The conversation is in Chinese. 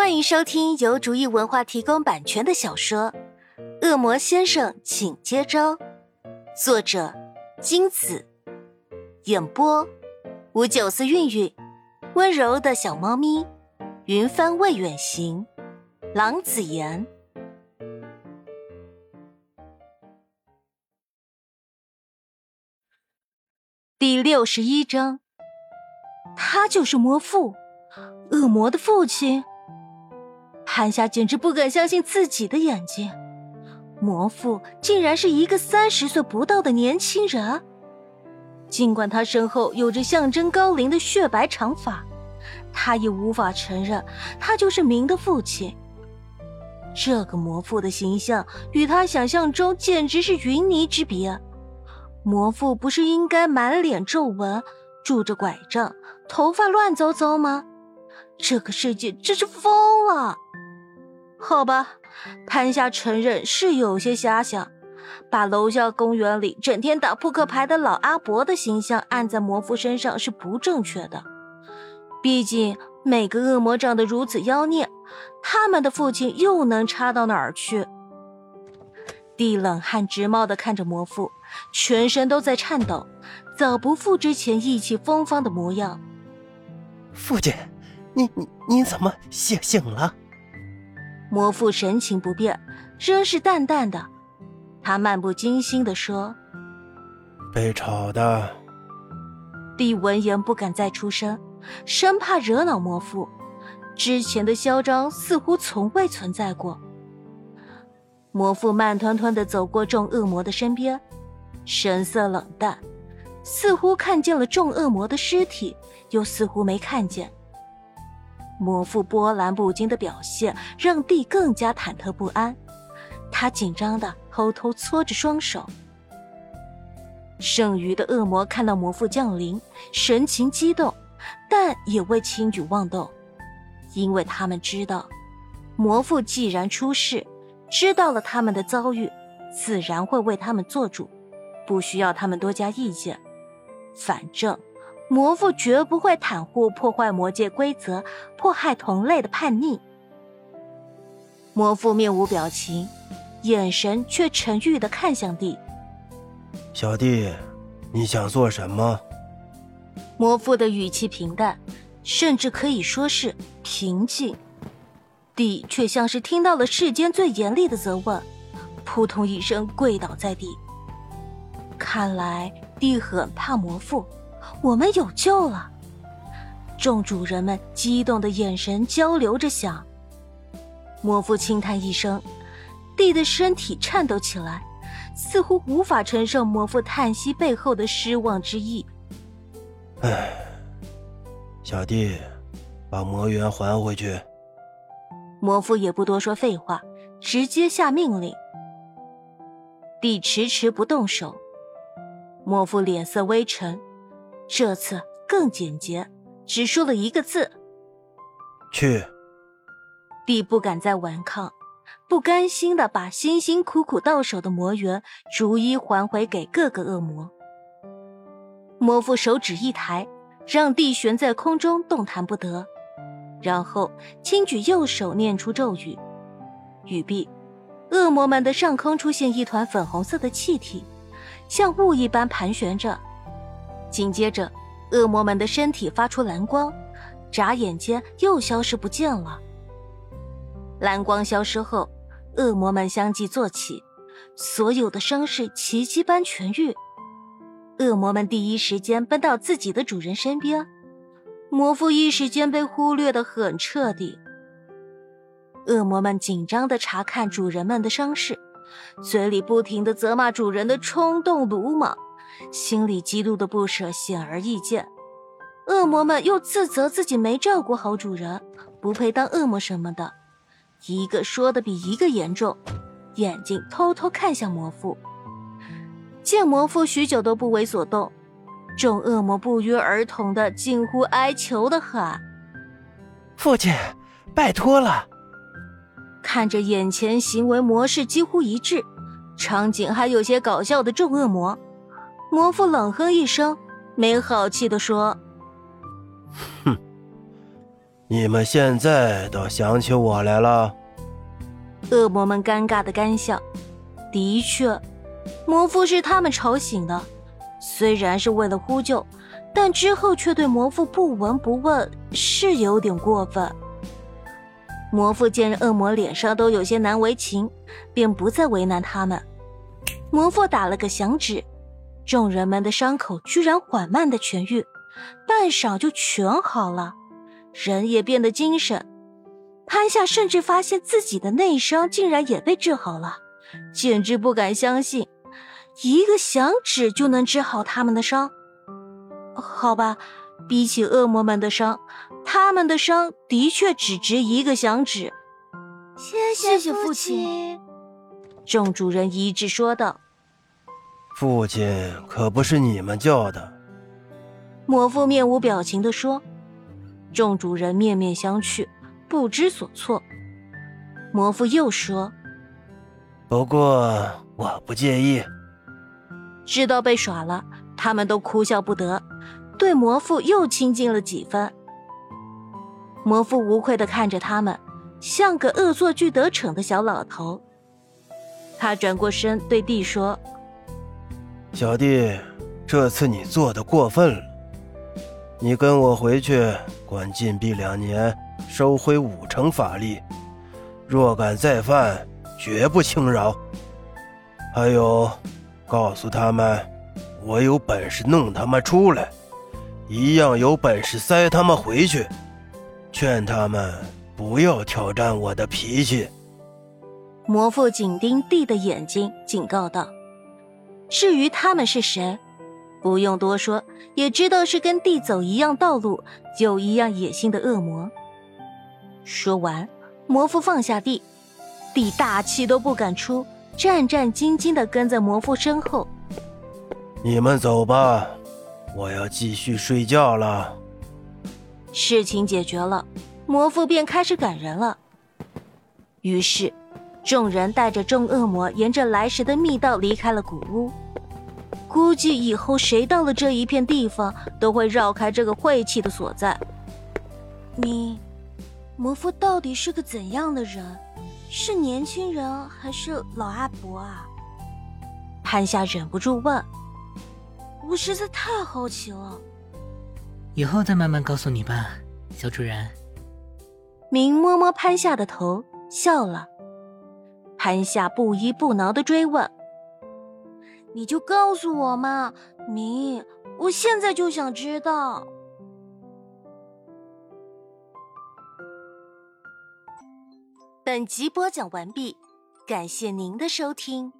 欢迎收听由竹意文化提供版权的小说《恶魔先生，请接招》，作者金子，演播五九四韵韵，温柔的小猫咪，云帆未远行，郎子言。第六十一章，他就是魔父，恶魔的父亲。潘夏简直不敢相信自己的眼睛，魔父竟然是一个三十岁不到的年轻人。尽管他身后有着象征高龄的雪白长发，他也无法承认他就是明的父亲。这个魔父的形象与他想象中简直是云泥之别。魔父不是应该满脸皱纹，拄着拐杖，头发乱糟糟吗？这个世界真是疯了。好吧，潘夏承认是有些遐想，把楼下公园里整天打扑克牌的老阿伯的形象按在魔父身上是不正确的。毕竟每个恶魔长得如此妖孽，他们的父亲又能差到哪儿去？地冷汗直冒的看着魔父，全身都在颤抖，早不复之前意气风发的模样。父亲，你你你怎么醒醒了？魔父神情不变，仍是淡淡的。他漫不经心的说：“被吵的。”帝闻言不敢再出声，生怕惹恼魔父。之前的嚣张似乎从未存在过。魔父慢吞吞的走过众恶魔的身边，神色冷淡，似乎看见了众恶魔的尸体，又似乎没看见。魔父波澜不惊的表现让帝更加忐忑不安，他紧张的偷偷搓着双手。剩余的恶魔看到魔父降临，神情激动，但也未轻举妄动，因为他们知道，魔父既然出世，知道了他们的遭遇，自然会为他们做主，不需要他们多加意见。反正。魔父绝不会袒护破坏魔界规则、迫害同类的叛逆。魔父面无表情，眼神却沉郁的看向地。小弟，你想做什么？魔父的语气平淡，甚至可以说是平静。地却像是听到了世间最严厉的责问，扑通一声跪倒在地。看来地很怕魔父。我们有救了！众主人们激动的眼神交流着，想。魔父轻叹一声，地的身体颤抖起来，似乎无法承受魔父叹息背后的失望之意。唉，小弟，把魔元还回去。魔父也不多说废话，直接下命令。地迟迟不动手，魔父脸色微沉。这次更简洁，只说了一个字：“去。”帝不敢再顽抗，不甘心的把辛辛苦苦到手的魔元逐一还回给各个恶魔。魔父手指一抬，让地悬在空中动弹不得，然后轻举右手念出咒语，语毕，恶魔们的上空出现一团粉红色的气体，像雾一般盘旋着。紧接着，恶魔们的身体发出蓝光，眨眼间又消失不见了。蓝光消失后，恶魔们相继坐起，所有的伤势奇迹般痊愈。恶魔们第一时间奔到自己的主人身边，魔父一时间被忽略的很彻底。恶魔们紧张的查看主人们的伤势，嘴里不停的责骂主人的冲动鲁莽。心里极度的不舍显而易见，恶魔们又自责自己没照顾好主人，不配当恶魔什么的，一个说的比一个严重，眼睛偷偷看向魔父。见魔父许久都不为所动，众恶魔不约而同的近乎哀求的喊：“父亲，拜托了！”看着眼前行为模式几乎一致，场景还有些搞笑的众恶魔。魔父冷哼一声，没好气的说：“哼，你们现在倒想起我来了？恶魔们尴尬的干笑。的确，魔父是他们吵醒的，虽然是为了呼救，但之后却对魔父不闻不问，是有点过分。魔父见恶魔脸上都有些难为情，便不再为难他们。魔父打了个响指，众人们的伤口居然缓慢的痊愈，半晌就全好了，人也变得精神。潘夏甚至发现自己的内伤竟然也被治好了，简直不敢相信，一个响指就能治好他们的伤。好吧，比起恶魔们的伤，他们的伤的确只值一个响指。谢谢谢父亲。众主人一致说道：“父亲可不是你们叫的。”魔父面无表情地说。众主人面面相觑。不知所措，魔父又说：“不过我不介意。”知道被耍了，他们都哭笑不得，对魔父又亲近了几分。魔父无愧的看着他们，像个恶作剧得逞的小老头。他转过身对弟说：“小弟，这次你做的过分了，你跟我回去关禁闭两年。”收回五成法力，若敢再犯，绝不轻饶。还有，告诉他们，我有本事弄他们出来，一样有本事塞他们回去。劝他们不要挑战我的脾气。魔父紧盯地的眼睛，警告道：“至于他们是谁，不用多说，也知道是跟地走一样道路、有一样野心的恶魔。”说完，魔父放下地，地大气都不敢出，战战兢兢的跟在魔父身后。你们走吧，我要继续睡觉了。事情解决了，魔父便开始赶人了。于是，众人带着众恶魔沿着来时的密道离开了古屋。估计以后谁到了这一片地方，都会绕开这个晦气的所在。你。魔夫到底是个怎样的人？是年轻人还是老阿伯啊？潘夏忍不住问。我实在太好奇了。以后再慢慢告诉你吧，小主人。明摸摸潘夏的头，笑了。潘夏不依不挠的追问：“你就告诉我嘛，明，我现在就想知道。”本集播讲完毕，感谢您的收听。